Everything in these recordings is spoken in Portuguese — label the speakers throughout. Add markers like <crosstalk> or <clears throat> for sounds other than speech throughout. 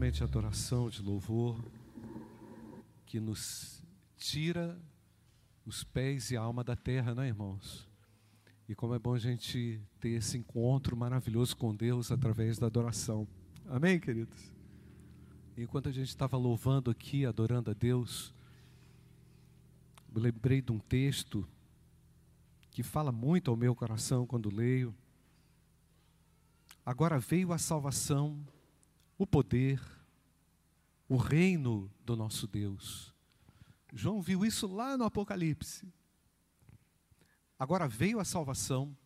Speaker 1: momento de adoração, de louvor, que nos tira os pés e a alma da terra, não é, irmãos? E como é bom a gente ter esse encontro maravilhoso com Deus através da adoração. Amém, queridos? Enquanto a gente estava louvando aqui, adorando a Deus, me lembrei de um texto que fala muito ao meu coração quando leio. Agora veio a salvação, o poder, o reino do nosso Deus. João viu isso lá no Apocalipse. Agora veio a salvação,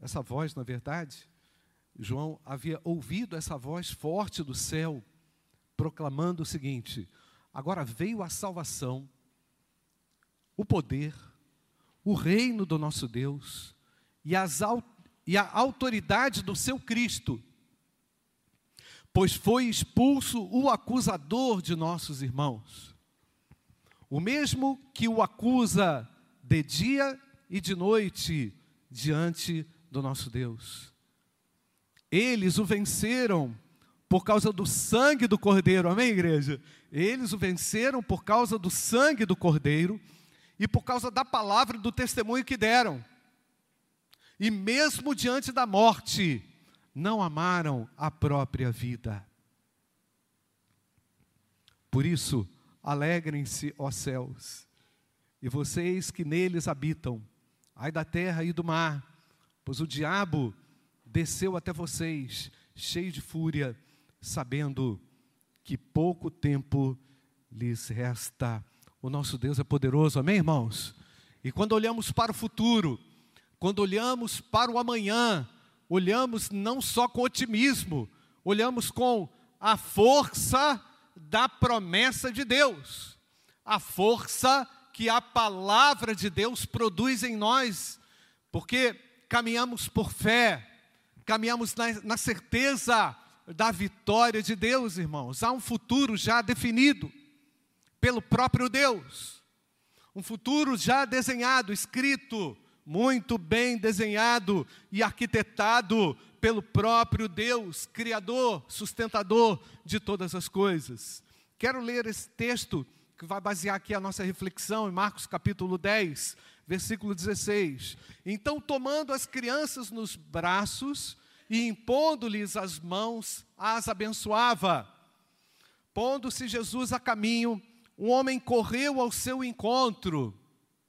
Speaker 1: essa voz, na verdade, João havia ouvido essa voz forte do céu, proclamando o seguinte: agora veio a salvação, o poder, o reino do nosso Deus e, as, e a autoridade do seu Cristo, pois foi expulso o acusador de nossos irmãos, o mesmo que o acusa de dia e de noite diante do nosso Deus. Eles o venceram por causa do sangue do Cordeiro, amém, igreja? Eles o venceram por causa do sangue do Cordeiro e por causa da palavra do testemunho que deram. E mesmo diante da morte, não amaram a própria vida. Por isso, alegrem-se, ó céus, e vocês que neles habitam, ai da terra e do mar, pois o diabo desceu até vocês, cheio de fúria, sabendo que pouco tempo lhes resta o nosso Deus é poderoso, amém, irmãos? E quando olhamos para o futuro, quando olhamos para o amanhã, olhamos não só com otimismo, olhamos com a força da promessa de Deus, a força que a palavra de Deus produz em nós, porque caminhamos por fé, caminhamos na, na certeza da vitória de Deus, irmãos. Há um futuro já definido pelo próprio Deus. Um futuro já desenhado, escrito, muito bem desenhado e arquitetado pelo próprio Deus, Criador, sustentador de todas as coisas. Quero ler esse texto que vai basear aqui a nossa reflexão em Marcos capítulo 10, versículo 16. Então, tomando as crianças nos braços e impondo-lhes as mãos, as abençoava. Pondo-se Jesus a caminho, um homem correu ao seu encontro,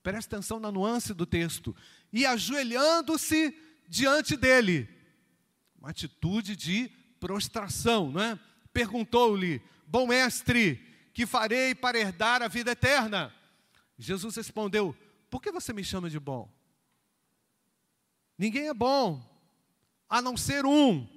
Speaker 1: presta atenção na nuance do texto, e ajoelhando-se diante dele, uma atitude de prostração, não é? Perguntou-lhe: Bom mestre, que farei para herdar a vida eterna? Jesus respondeu: Por que você me chama de bom? Ninguém é bom, a não ser um,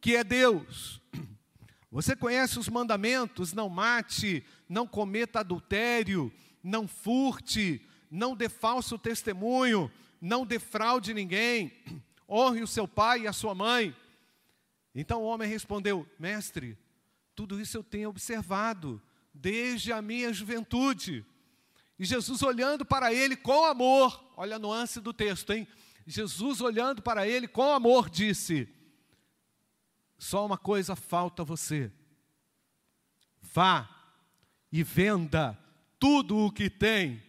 Speaker 1: que é Deus. <clears throat> Você conhece os mandamentos: não mate, não cometa adultério, não furte, não dê falso testemunho, não defraude ninguém, <clears throat> honre o seu pai e a sua mãe. Então o homem respondeu: Mestre, tudo isso eu tenho observado desde a minha juventude. E Jesus olhando para ele com amor, olha a nuance do texto, hein? Jesus olhando para ele com amor disse: só uma coisa falta a você. Vá e venda tudo o que tem.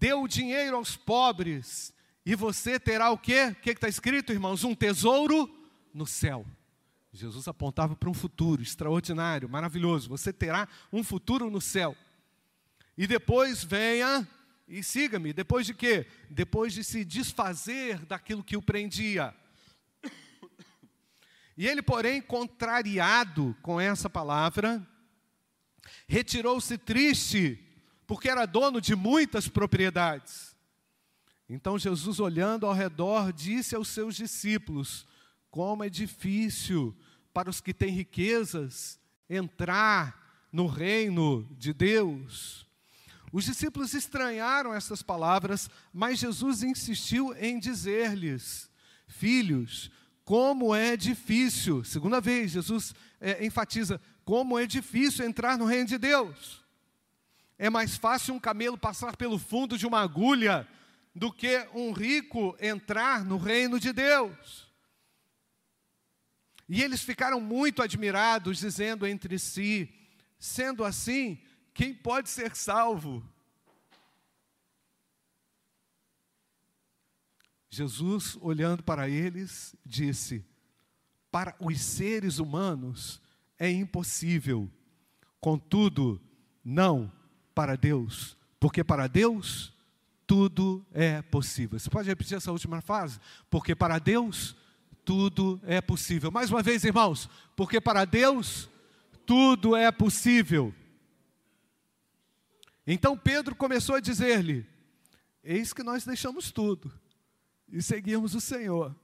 Speaker 1: Dê o dinheiro aos pobres e você terá o quê? O que está escrito, irmãos? Um tesouro no céu. Jesus apontava para um futuro extraordinário, maravilhoso. Você terá um futuro no céu. E depois venha e siga-me. Depois de quê? Depois de se desfazer daquilo que o prendia. E ele, porém, contrariado com essa palavra, retirou-se triste, porque era dono de muitas propriedades. Então Jesus, olhando ao redor, disse aos seus discípulos: Como é difícil para os que têm riquezas entrar no reino de Deus. Os discípulos estranharam essas palavras, mas Jesus insistiu em dizer-lhes: Filhos, como é difícil, segunda vez, Jesus é, enfatiza, como é difícil entrar no reino de Deus. É mais fácil um camelo passar pelo fundo de uma agulha do que um rico entrar no reino de Deus. E eles ficaram muito admirados, dizendo entre si: sendo assim, quem pode ser salvo? Jesus, olhando para eles, disse: Para os seres humanos é impossível, contudo, não para Deus, porque para Deus tudo é possível. Você pode repetir essa última frase? Porque para Deus tudo é possível. Mais uma vez, irmãos, porque para Deus tudo é possível. Então Pedro começou a dizer-lhe: Eis que nós deixamos tudo e seguimos o Senhor.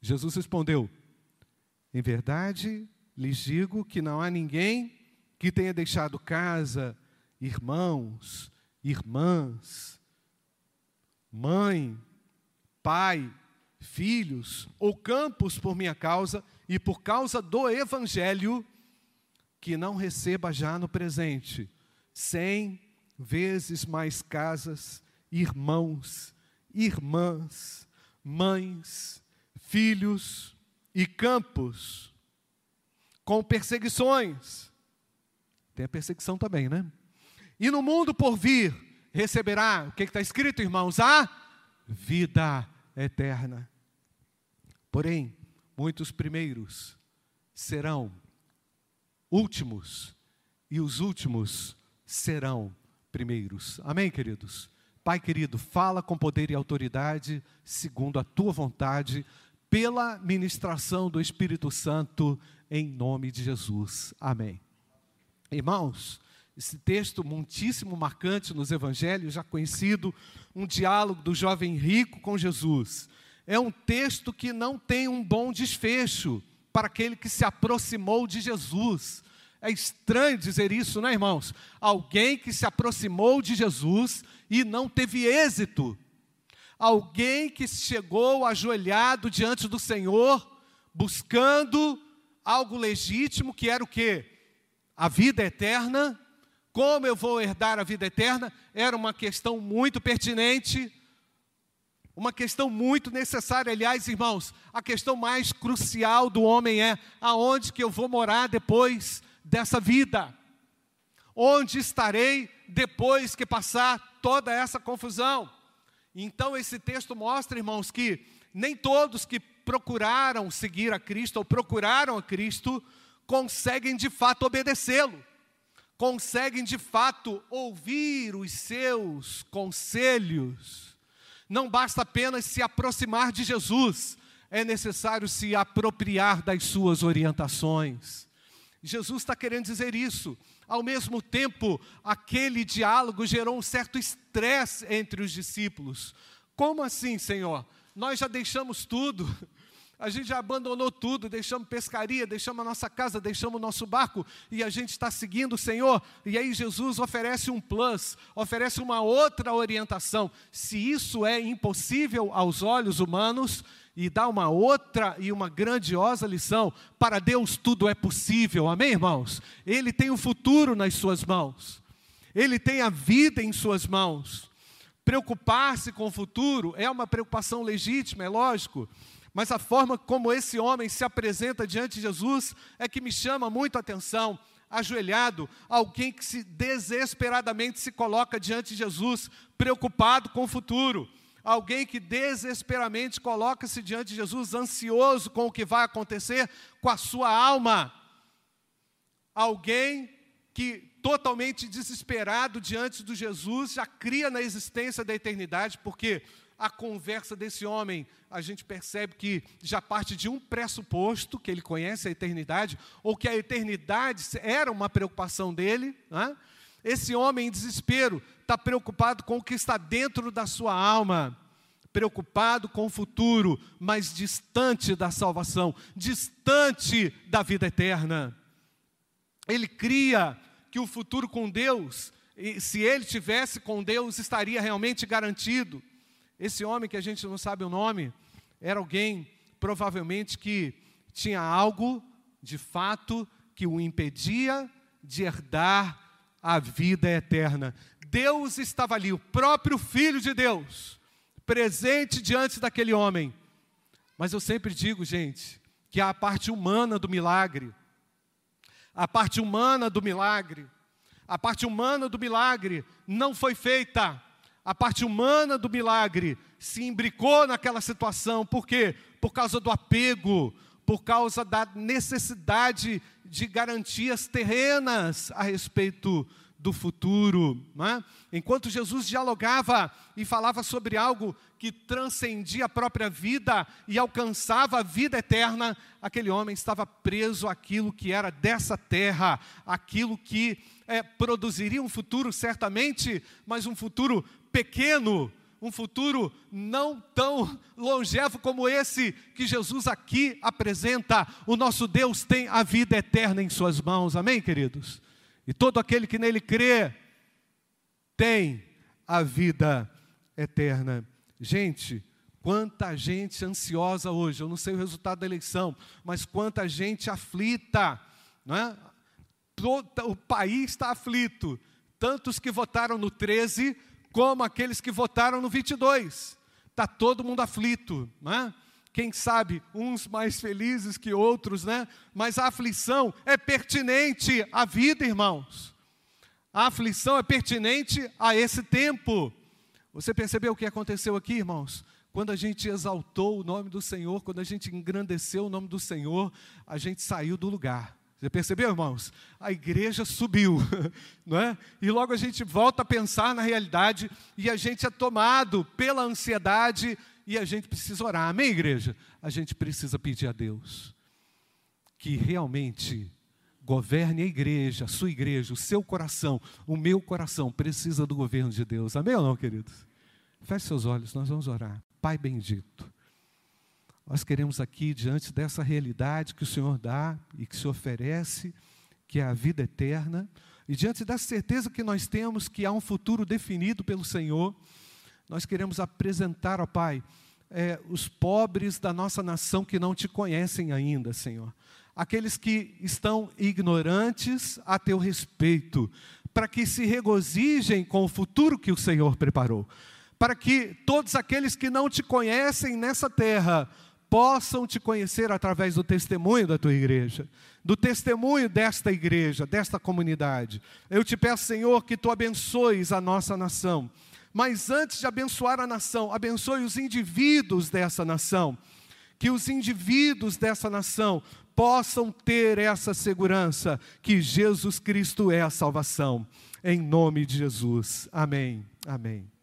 Speaker 1: Jesus respondeu: Em verdade lhes digo que não há ninguém que tenha deixado casa, irmãos, irmãs, mãe, pai, filhos ou campos por minha causa e por causa do Evangelho, que não receba já no presente cem vezes mais casas, irmãos, irmãs, mães, filhos e campos, com perseguições. Tem a perseguição também, né? E no mundo por vir receberá, o que está escrito, irmãos? A vida eterna. Porém, muitos primeiros serão últimos, e os últimos serão primeiros. Amém, queridos? Pai querido, fala com poder e autoridade, segundo a tua vontade, pela ministração do Espírito Santo, em nome de Jesus. Amém. Irmãos, esse texto muitíssimo marcante nos evangelhos, já conhecido, um diálogo do jovem rico com Jesus. É um texto que não tem um bom desfecho para aquele que se aproximou de Jesus. É estranho dizer isso, não é, irmãos? Alguém que se aproximou de Jesus e não teve êxito. Alguém que chegou ajoelhado diante do Senhor, buscando algo legítimo, que era o quê? A vida eterna. Como eu vou herdar a vida eterna? Era uma questão muito pertinente, uma questão muito necessária. Aliás, irmãos, a questão mais crucial do homem é: aonde que eu vou morar depois dessa vida? Onde estarei depois que passar toda essa confusão? Então, esse texto mostra, irmãos, que nem todos que procuraram seguir a Cristo ou procuraram a Cristo conseguem de fato obedecê-lo, conseguem de fato ouvir os seus conselhos. Não basta apenas se aproximar de Jesus, é necessário se apropriar das suas orientações. Jesus está querendo dizer isso. Ao mesmo tempo, aquele diálogo gerou um certo estresse entre os discípulos. Como assim, Senhor? Nós já deixamos tudo, a gente já abandonou tudo, deixamos pescaria, deixamos a nossa casa, deixamos o nosso barco e a gente está seguindo o Senhor. E aí Jesus oferece um plus, oferece uma outra orientação. Se isso é impossível aos olhos humanos, e dá uma outra e uma grandiosa lição. Para Deus tudo é possível, amém, irmãos? Ele tem o futuro nas suas mãos, ele tem a vida em suas mãos. Preocupar-se com o futuro é uma preocupação legítima, é lógico, mas a forma como esse homem se apresenta diante de Jesus é que me chama muito a atenção. Ajoelhado, alguém que se desesperadamente se coloca diante de Jesus, preocupado com o futuro alguém que desesperadamente coloca-se diante de Jesus, ansioso com o que vai acontecer com a sua alma. Alguém que totalmente desesperado diante de Jesus já cria na existência da eternidade, porque a conversa desse homem, a gente percebe que já parte de um pressuposto, que ele conhece a eternidade, ou que a eternidade era uma preocupação dele. Né? Esse homem em desespero está preocupado com o que está dentro da sua alma, preocupado com o futuro, mas distante da salvação, distante da vida eterna. Ele cria que o futuro com Deus, se ele tivesse com Deus, estaria realmente garantido. Esse homem que a gente não sabe o nome, era alguém provavelmente que tinha algo de fato que o impedia de herdar a vida eterna. Deus estava ali, o próprio Filho de Deus, presente diante daquele homem, Mas eu sempre digo, gente, que a parte humana do milagre. A parte humana do milagre. A parte humana do milagre não foi feita. A parte humana do milagre se imbricou naquela situação. Por quê? Por causa do apego, por causa da necessidade de garantias terrenas a respeito do futuro. É? Enquanto Jesus dialogava e falava sobre algo que transcendia a própria vida e alcançava a vida eterna, aquele homem estava preso àquilo que era dessa terra, aquilo que é, produziria um futuro certamente, mas um futuro pequeno, um futuro não tão longevo como esse que Jesus aqui apresenta. O nosso Deus tem a vida eterna em Suas mãos, amém, queridos? E todo aquele que nele crê tem a vida eterna. Gente, quanta gente ansiosa hoje, eu não sei o resultado da eleição, mas quanta gente aflita, não é? O país está aflito, tantos que votaram no 13, como aqueles que votaram no 22. Está todo mundo aflito, não é? quem sabe uns mais felizes que outros, né? Mas a aflição é pertinente à vida, irmãos. A aflição é pertinente a esse tempo. Você percebeu o que aconteceu aqui, irmãos? Quando a gente exaltou o nome do Senhor, quando a gente engrandeceu o nome do Senhor, a gente saiu do lugar. Você percebeu, irmãos? A igreja subiu, <laughs> não é? E logo a gente volta a pensar na realidade e a gente é tomado pela ansiedade e a gente precisa orar, amém, igreja? A gente precisa pedir a Deus que realmente governe a igreja, a sua igreja, o seu coração, o meu coração precisa do governo de Deus, amém ou não, queridos? Feche seus olhos, nós vamos orar. Pai bendito, nós queremos aqui, diante dessa realidade que o Senhor dá e que se oferece, que é a vida eterna, e diante da certeza que nós temos que há um futuro definido pelo Senhor, nós queremos apresentar, ó Pai, é, os pobres da nossa nação que não te conhecem ainda, Senhor. Aqueles que estão ignorantes a teu respeito, para que se regozijem com o futuro que o Senhor preparou. Para que todos aqueles que não te conhecem nessa terra possam te conhecer através do testemunho da tua igreja, do testemunho desta igreja, desta comunidade. Eu te peço, Senhor, que tu abençoes a nossa nação mas antes de abençoar a nação, abençoe os indivíduos dessa nação. Que os indivíduos dessa nação possam ter essa segurança que Jesus Cristo é a salvação. Em nome de Jesus. Amém. Amém.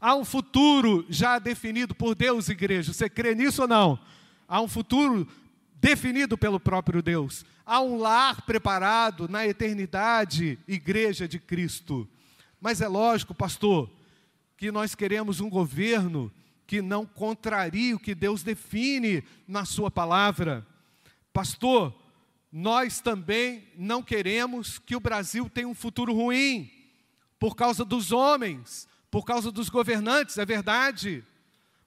Speaker 1: Há um futuro já definido por Deus, igreja. Você crê nisso ou não? Há um futuro definido pelo próprio Deus. Há um lar preparado na eternidade, igreja de Cristo. Mas é lógico, pastor, que nós queremos um governo que não contrarie o que Deus define na Sua palavra. Pastor, nós também não queremos que o Brasil tenha um futuro ruim, por causa dos homens, por causa dos governantes, é verdade.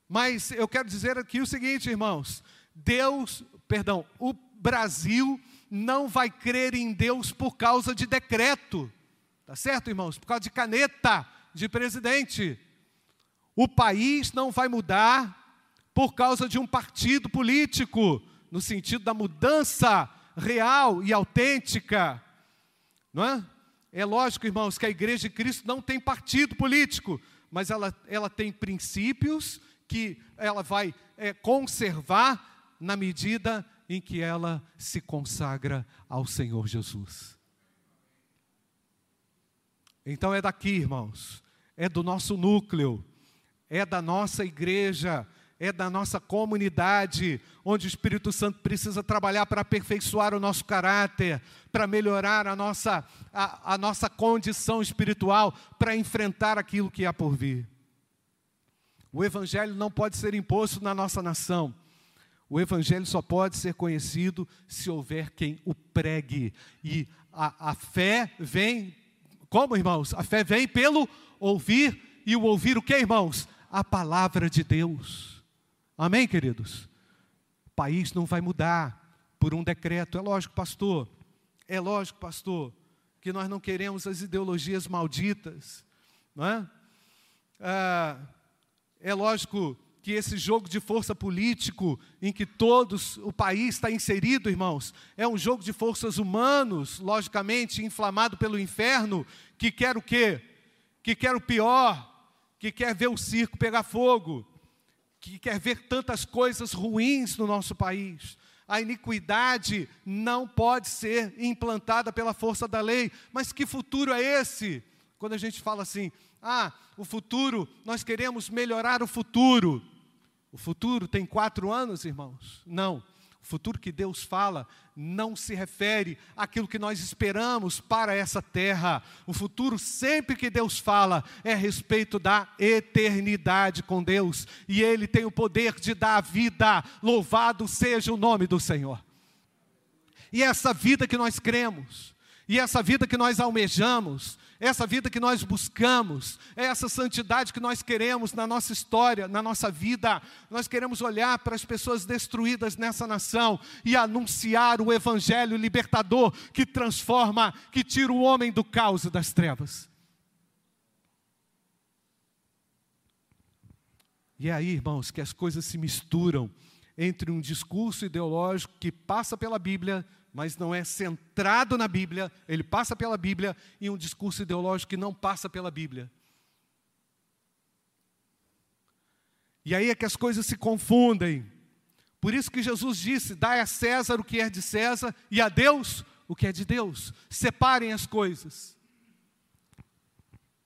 Speaker 1: Mas eu quero dizer aqui o seguinte, irmãos: Deus, perdão, o Brasil não vai crer em Deus por causa de decreto. Tá certo, irmãos? Por causa de caneta de presidente. O país não vai mudar por causa de um partido político, no sentido da mudança real e autêntica. Não é? É lógico, irmãos, que a Igreja de Cristo não tem partido político, mas ela, ela tem princípios que ela vai é, conservar na medida em que ela se consagra ao Senhor Jesus. Então é daqui, irmãos, é do nosso núcleo, é da nossa igreja, é da nossa comunidade, onde o Espírito Santo precisa trabalhar para aperfeiçoar o nosso caráter, para melhorar a nossa, a, a nossa condição espiritual, para enfrentar aquilo que há por vir. O Evangelho não pode ser imposto na nossa nação. O Evangelho só pode ser conhecido se houver quem o pregue. E a, a fé vem como, irmãos? A fé vem pelo ouvir, e o ouvir o que, irmãos? A palavra de Deus. Amém, queridos? O país não vai mudar por um decreto. É lógico, pastor. É lógico, pastor, que nós não queremos as ideologias malditas, não é? Ah, é lógico que esse jogo de força político em que todos o país está inserido, irmãos, é um jogo de forças humanos, logicamente inflamado pelo inferno, que quer o quê? Que quer o pior, que quer ver o circo pegar fogo, que quer ver tantas coisas ruins no nosso país. A iniquidade não pode ser implantada pela força da lei. Mas que futuro é esse? Quando a gente fala assim, ah, o futuro, nós queremos melhorar o futuro. O futuro tem quatro anos, irmãos? Não. O futuro que Deus fala não se refere àquilo que nós esperamos para essa terra. O futuro, sempre que Deus fala, é a respeito da eternidade com Deus. E Ele tem o poder de dar a vida. Louvado seja o nome do Senhor. E essa vida que nós cremos, e essa vida que nós almejamos, essa vida que nós buscamos, é essa santidade que nós queremos na nossa história, na nossa vida. Nós queremos olhar para as pessoas destruídas nessa nação e anunciar o evangelho libertador que transforma, que tira o homem do caos e das trevas. E é aí, irmãos, que as coisas se misturam entre um discurso ideológico que passa pela Bíblia mas não é centrado na Bíblia, ele passa pela Bíblia, e um discurso ideológico que não passa pela Bíblia. E aí é que as coisas se confundem. Por isso que Jesus disse: dai a César o que é de César e a Deus o que é de Deus. Separem as coisas.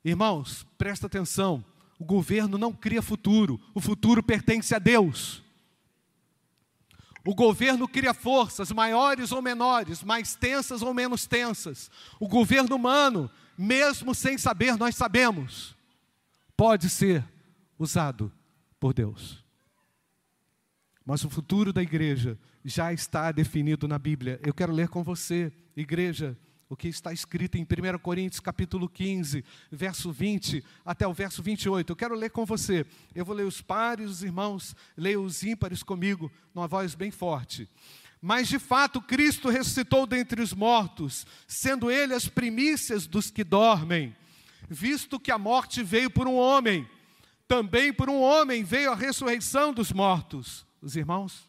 Speaker 1: Irmãos, presta atenção: o governo não cria futuro, o futuro pertence a Deus. O governo cria forças maiores ou menores, mais tensas ou menos tensas. O governo humano, mesmo sem saber, nós sabemos, pode ser usado por Deus. Mas o futuro da igreja já está definido na Bíblia. Eu quero ler com você, igreja, o que está escrito em 1 Coríntios capítulo 15, verso 20 até o verso 28. Eu quero ler com você. Eu vou ler os pares, os irmãos, leia os ímpares comigo, numa voz bem forte. Mas de fato Cristo ressuscitou dentre os mortos, sendo ele as primícias dos que dormem, visto que a morte veio por um homem, também por um homem veio a ressurreição dos mortos. Os irmãos,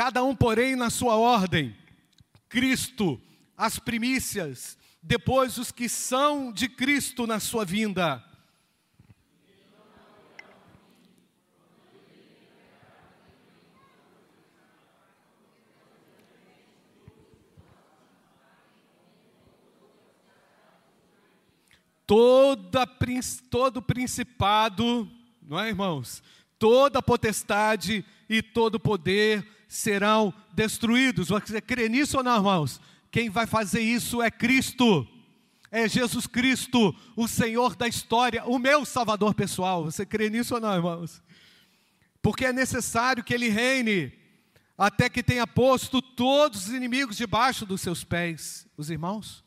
Speaker 1: Cada um, porém, na sua ordem. Cristo, as primícias, depois os que são de Cristo na sua vinda. Toda, todo principado, não é, irmãos? Toda potestade e todo poder serão destruídos. Você crê nisso ou não, irmãos? Quem vai fazer isso é Cristo. É Jesus Cristo, o Senhor da história, o meu Salvador pessoal. Você crê nisso ou não, irmãos? Porque é necessário que Ele reine até que tenha posto todos os inimigos debaixo dos seus pés. Os irmãos?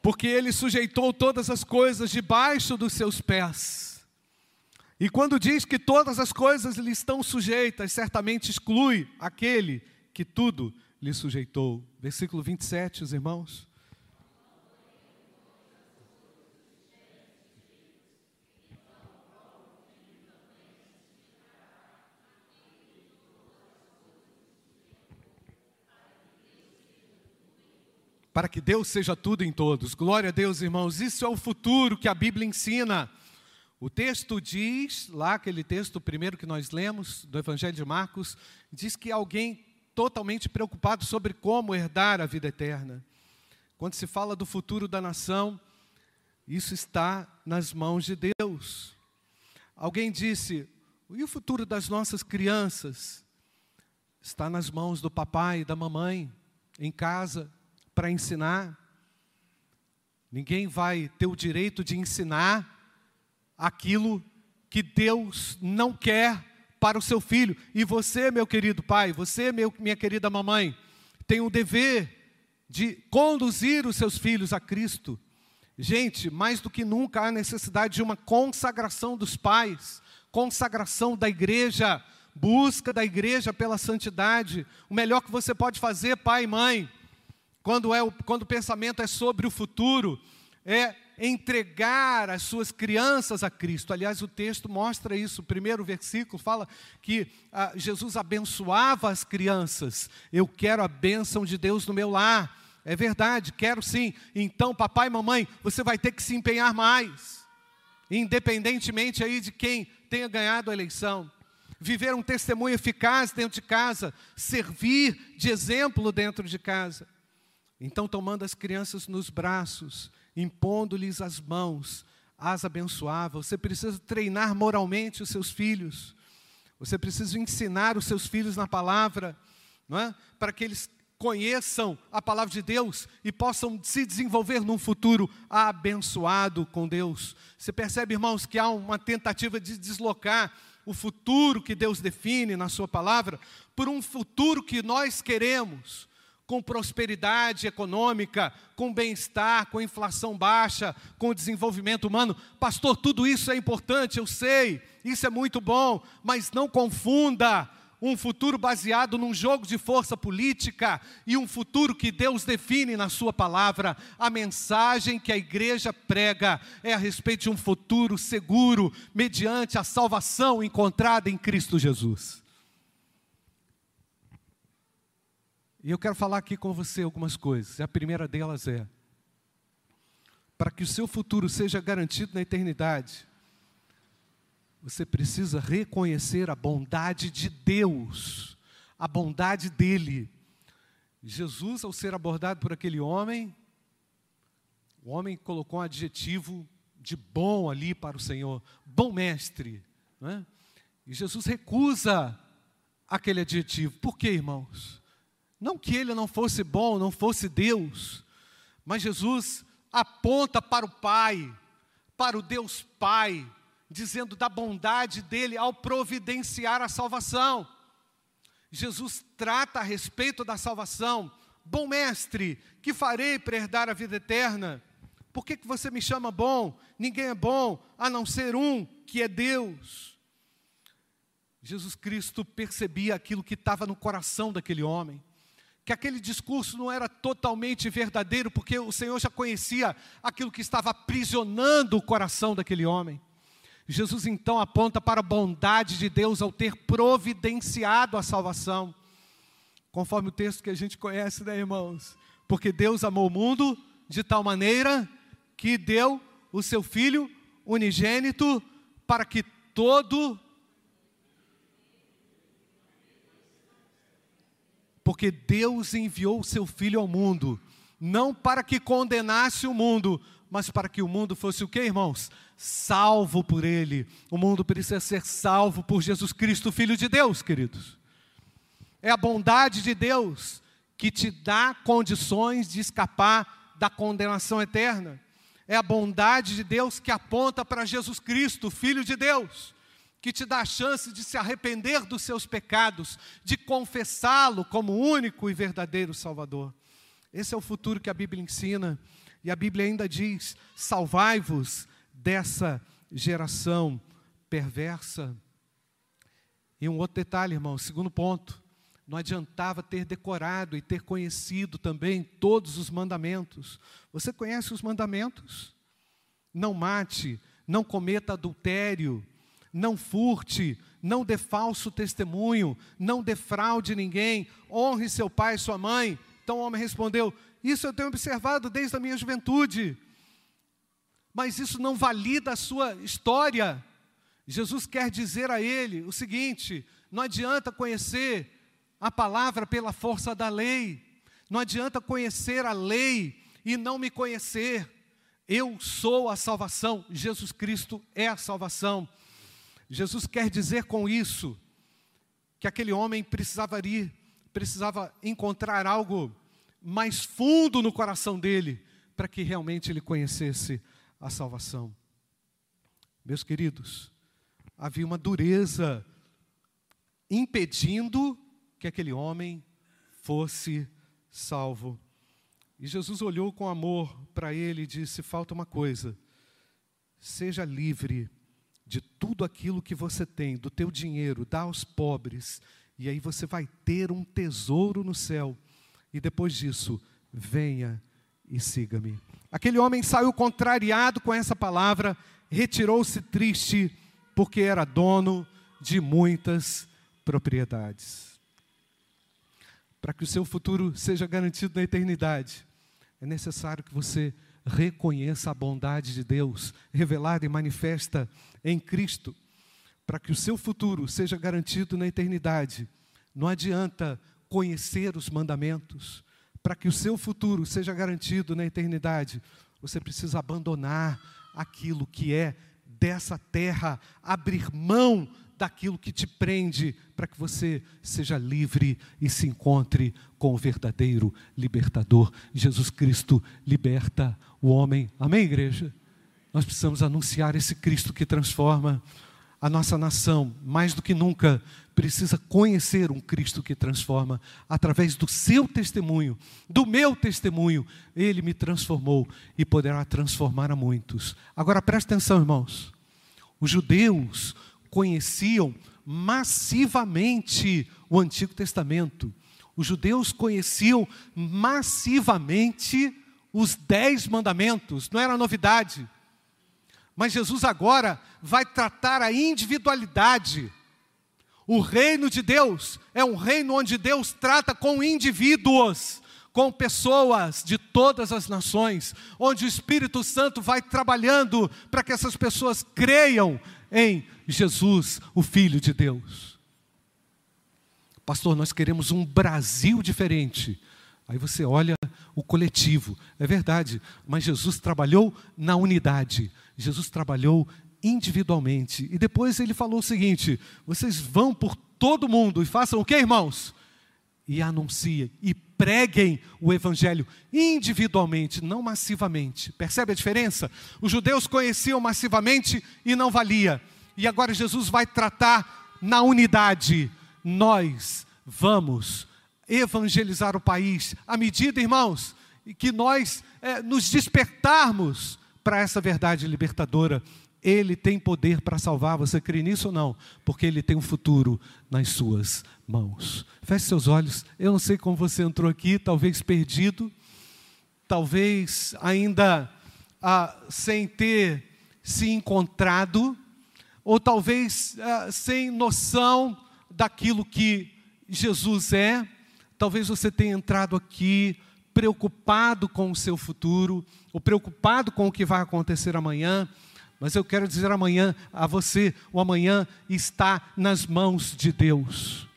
Speaker 1: Porque Ele sujeitou todas as coisas debaixo dos seus pés. E quando diz que todas as coisas lhe estão sujeitas, certamente exclui aquele que tudo lhe sujeitou. Versículo 27, os irmãos. Para que Deus seja tudo em todos. Glória a Deus, irmãos. Isso é o futuro que a Bíblia ensina. O texto diz, lá aquele texto primeiro que nós lemos, do Evangelho de Marcos, diz que alguém totalmente preocupado sobre como herdar a vida eterna. Quando se fala do futuro da nação, isso está nas mãos de Deus. Alguém disse: e o futuro das nossas crianças? Está nas mãos do papai e da mamãe, em casa, para ensinar. Ninguém vai ter o direito de ensinar aquilo que Deus não quer para o seu filho. E você, meu querido pai, você, meu, minha querida mamãe, tem o dever de conduzir os seus filhos a Cristo. Gente, mais do que nunca há necessidade de uma consagração dos pais, consagração da igreja, busca da igreja pela santidade. O melhor que você pode fazer, pai e mãe, quando, é o, quando o pensamento é sobre o futuro, é entregar as suas crianças a Cristo. Aliás, o texto mostra isso. O primeiro versículo fala que ah, Jesus abençoava as crianças. Eu quero a bênção de Deus no meu lar. É verdade, quero sim. Então, papai e mamãe, você vai ter que se empenhar mais. Independentemente aí de quem tenha ganhado a eleição. Viver um testemunho eficaz dentro de casa, servir de exemplo dentro de casa. Então, tomando as crianças nos braços, impondo-lhes as mãos, as abençoava. Você precisa treinar moralmente os seus filhos. Você precisa ensinar os seus filhos na palavra, não é? Para que eles conheçam a palavra de Deus e possam se desenvolver num futuro abençoado com Deus. Você percebe, irmãos, que há uma tentativa de deslocar o futuro que Deus define na Sua palavra por um futuro que nós queremos, com prosperidade econômica, com bem-estar, com inflação baixa, com desenvolvimento humano. Pastor, tudo isso é importante, eu sei, isso é muito bom, mas não confunda um futuro baseado num jogo de força política e um futuro que Deus define na Sua palavra. A mensagem que a igreja prega é a respeito de um futuro seguro, mediante a salvação encontrada em Cristo Jesus. E eu quero falar aqui com você algumas coisas. A primeira delas é: para que o seu futuro seja garantido na eternidade, você precisa reconhecer a bondade de Deus, a bondade dele. Jesus, ao ser abordado por aquele homem, o homem colocou um adjetivo de bom ali para o Senhor, bom mestre. É? E Jesus recusa aquele adjetivo. Por quê, irmãos? Não que ele não fosse bom, não fosse Deus, mas Jesus aponta para o Pai, para o Deus Pai, dizendo da bondade dele ao providenciar a salvação. Jesus trata a respeito da salvação. Bom mestre, que farei para herdar a vida eterna? Por que, que você me chama bom? Ninguém é bom a não ser um, que é Deus. Jesus Cristo percebia aquilo que estava no coração daquele homem, que aquele discurso não era totalmente verdadeiro, porque o Senhor já conhecia aquilo que estava aprisionando o coração daquele homem. Jesus então aponta para a bondade de Deus ao ter providenciado a salvação, conforme o texto que a gente conhece, né, irmãos? Porque Deus amou o mundo de tal maneira que deu o seu Filho unigênito para que todo. Porque Deus enviou o seu Filho ao mundo, não para que condenasse o mundo, mas para que o mundo fosse o que, irmãos? Salvo por Ele. O mundo precisa ser salvo por Jesus Cristo, Filho de Deus, queridos. É a bondade de Deus que te dá condições de escapar da condenação eterna. É a bondade de Deus que aponta para Jesus Cristo, Filho de Deus, que te dá a chance de se arrepender dos seus pecados, de confessá-lo como único e verdadeiro Salvador. Esse é o futuro que a Bíblia ensina e a Bíblia ainda diz: salvai-vos dessa geração perversa. E um outro detalhe, irmão, segundo ponto, não adiantava ter decorado e ter conhecido também todos os mandamentos. Você conhece os mandamentos? Não mate, não cometa adultério, não furte, não dê falso testemunho, não defraude ninguém, honre seu pai e sua mãe. Então o homem respondeu: isso eu tenho observado desde a minha juventude. Mas isso não valida a sua história. Jesus quer dizer a ele o seguinte: não adianta conhecer a palavra pela força da lei, não adianta conhecer a lei e não me conhecer. Eu sou a salvação, Jesus Cristo é a salvação. Jesus quer dizer com isso que aquele homem precisava ir, precisava encontrar algo mais fundo no coração dele, para que realmente ele conhecesse a salvação. Meus queridos, havia uma dureza impedindo que aquele homem fosse salvo. E Jesus olhou com amor para ele e disse: Falta uma coisa, seja livre de tudo aquilo que você tem, do teu dinheiro, dá aos pobres, e aí você vai ter um tesouro no céu. E depois disso, venha e siga-me. Aquele homem saiu contrariado com essa palavra, retirou-se triste, porque era dono de muitas propriedades. Para que o seu futuro seja garantido na eternidade, é necessário que você reconheça a bondade de Deus, revelada e manifesta em Cristo. Para que o seu futuro seja garantido na eternidade, não adianta conhecer os mandamentos. Para que o seu futuro seja garantido na eternidade, você precisa abandonar aquilo que é dessa terra, abrir mão daquilo que te prende, para que você seja livre e se encontre com o verdadeiro libertador. Jesus Cristo liberta o homem. Amém, igreja? Nós precisamos anunciar esse Cristo que transforma a nossa nação, mais do que nunca, precisa conhecer um Cristo que transforma, através do seu testemunho, do meu testemunho, ele me transformou e poderá transformar a muitos. Agora preste atenção, irmãos. Os judeus conheciam massivamente o Antigo Testamento. Os judeus conheciam massivamente os dez mandamentos, não era novidade. Mas Jesus agora vai tratar a individualidade. O reino de Deus é um reino onde Deus trata com indivíduos, com pessoas de todas as nações, onde o Espírito Santo vai trabalhando para que essas pessoas creiam em Jesus, o Filho de Deus. Pastor, nós queremos um Brasil diferente. Aí você olha o coletivo, é verdade, mas Jesus trabalhou na unidade, Jesus trabalhou individualmente. E depois ele falou o seguinte: vocês vão por todo mundo e façam o que, irmãos? E anunciem e preguem o evangelho individualmente, não massivamente. Percebe a diferença? Os judeus conheciam massivamente e não valia. E agora Jesus vai tratar na unidade. Nós vamos evangelizar o país à medida, irmãos, que nós é, nos despertarmos para essa verdade libertadora. Ele tem poder para salvar, você crê nisso ou não? Porque ele tem um futuro nas suas mãos. Feche seus olhos. Eu não sei como você entrou aqui, talvez perdido, talvez ainda ah, sem ter se encontrado, ou talvez ah, sem noção daquilo que Jesus é. Talvez você tenha entrado aqui preocupado com o seu futuro, ou preocupado com o que vai acontecer amanhã, mas eu quero dizer amanhã a você: o amanhã está nas mãos de Deus.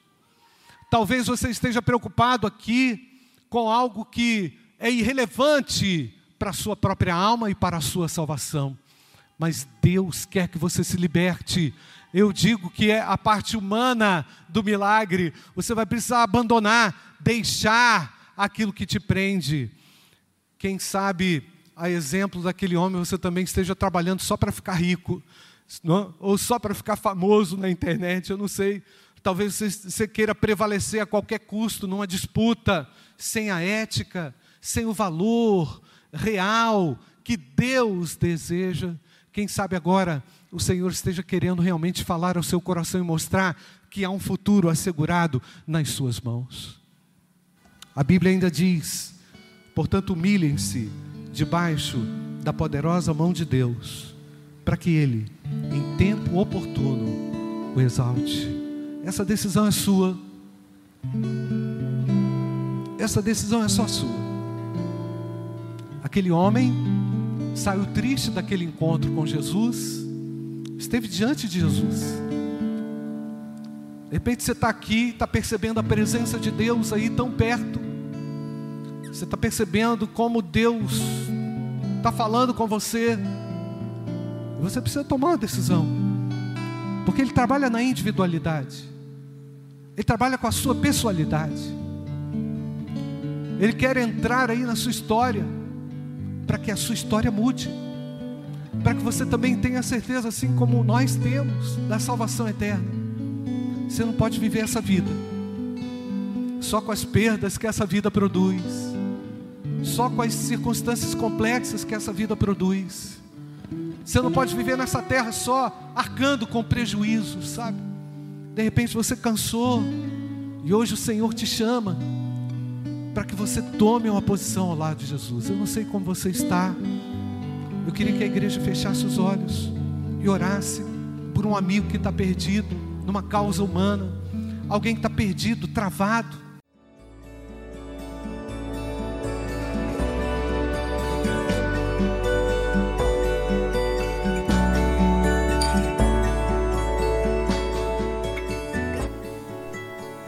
Speaker 1: Talvez você esteja preocupado aqui com algo que é irrelevante para a sua própria alma e para a sua salvação, mas Deus quer que você se liberte. Eu digo que é a parte humana do milagre. Você vai precisar abandonar, deixar aquilo que te prende. Quem sabe a exemplo daquele homem, você também esteja trabalhando só para ficar rico, ou só para ficar famoso na internet, eu não sei. Talvez você queira prevalecer a qualquer custo numa disputa, sem a ética, sem o valor real que Deus deseja. Quem sabe agora o Senhor esteja querendo realmente falar ao seu coração e mostrar que há um futuro assegurado nas suas mãos. A Bíblia ainda diz: portanto, humilhem-se debaixo da poderosa mão de Deus, para que Ele, em tempo oportuno, o exalte. Essa decisão é sua. Essa decisão é só sua. Aquele homem saiu triste daquele encontro com Jesus, esteve diante de Jesus. De repente você está aqui, está percebendo a presença de Deus aí tão perto. Você está percebendo como Deus está falando com você. Você precisa tomar uma decisão. Porque Ele trabalha na individualidade. Ele trabalha com a sua pessoalidade. Ele quer entrar aí na sua história. Para que a sua história mude. Para que você também tenha certeza, assim como nós temos, da salvação eterna. Você não pode viver essa vida só com as perdas que essa vida produz só com as circunstâncias complexas que essa vida produz. Você não pode viver nessa terra só arcando com prejuízo, sabe? De repente você cansou e hoje o Senhor te chama para que você tome uma posição ao lado de Jesus. Eu não sei como você está. Eu queria que a igreja fechasse os olhos e orasse por um amigo que está perdido numa causa humana, alguém que está perdido, travado.